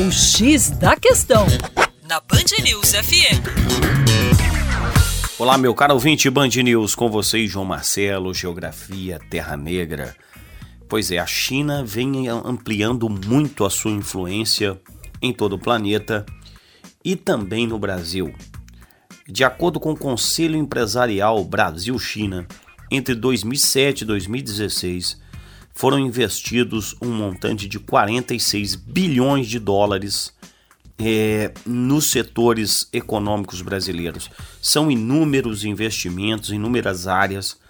O X da Questão, na Band News FM. Olá, meu caro ouvinte Band News, com vocês, João Marcelo, Geografia Terra Negra. Pois é, a China vem ampliando muito a sua influência em todo o planeta e também no Brasil. De acordo com o Conselho Empresarial Brasil-China, entre 2007 e 2016, foram investidos um montante de 46 bilhões de dólares é, nos setores econômicos brasileiros. São inúmeros investimentos, inúmeras áreas.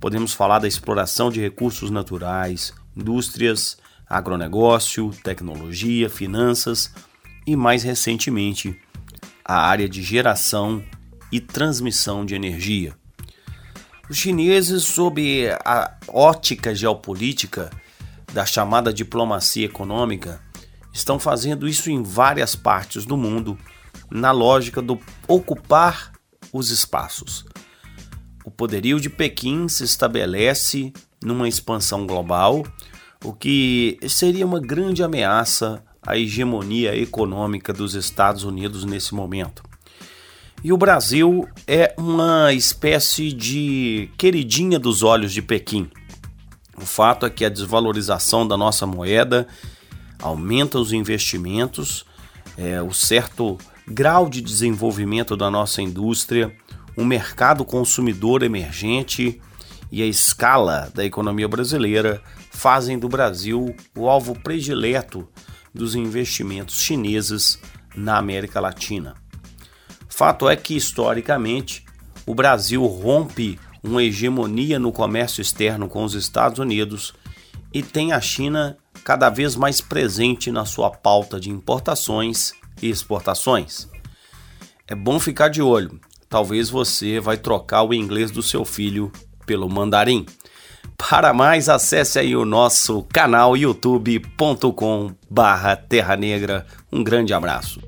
Podemos falar da exploração de recursos naturais, indústrias, agronegócio, tecnologia, finanças e, mais recentemente, a área de geração e transmissão de energia. Os chineses, sob a ótica geopolítica da chamada diplomacia econômica, estão fazendo isso em várias partes do mundo, na lógica do ocupar os espaços. O poderio de Pequim se estabelece numa expansão global, o que seria uma grande ameaça à hegemonia econômica dos Estados Unidos nesse momento. E o Brasil é uma espécie de queridinha dos olhos de Pequim. O fato é que a desvalorização da nossa moeda aumenta os investimentos, é, o certo grau de desenvolvimento da nossa indústria, o mercado consumidor emergente e a escala da economia brasileira fazem do Brasil o alvo predileto dos investimentos chineses na América Latina. Fato é que, historicamente, o Brasil rompe uma hegemonia no comércio externo com os Estados Unidos e tem a China cada vez mais presente na sua pauta de importações e exportações. É bom ficar de olho, talvez você vai trocar o inglês do seu filho pelo mandarim. Para mais, acesse aí o nosso canal youtube.com barra Terra Negra. Um grande abraço.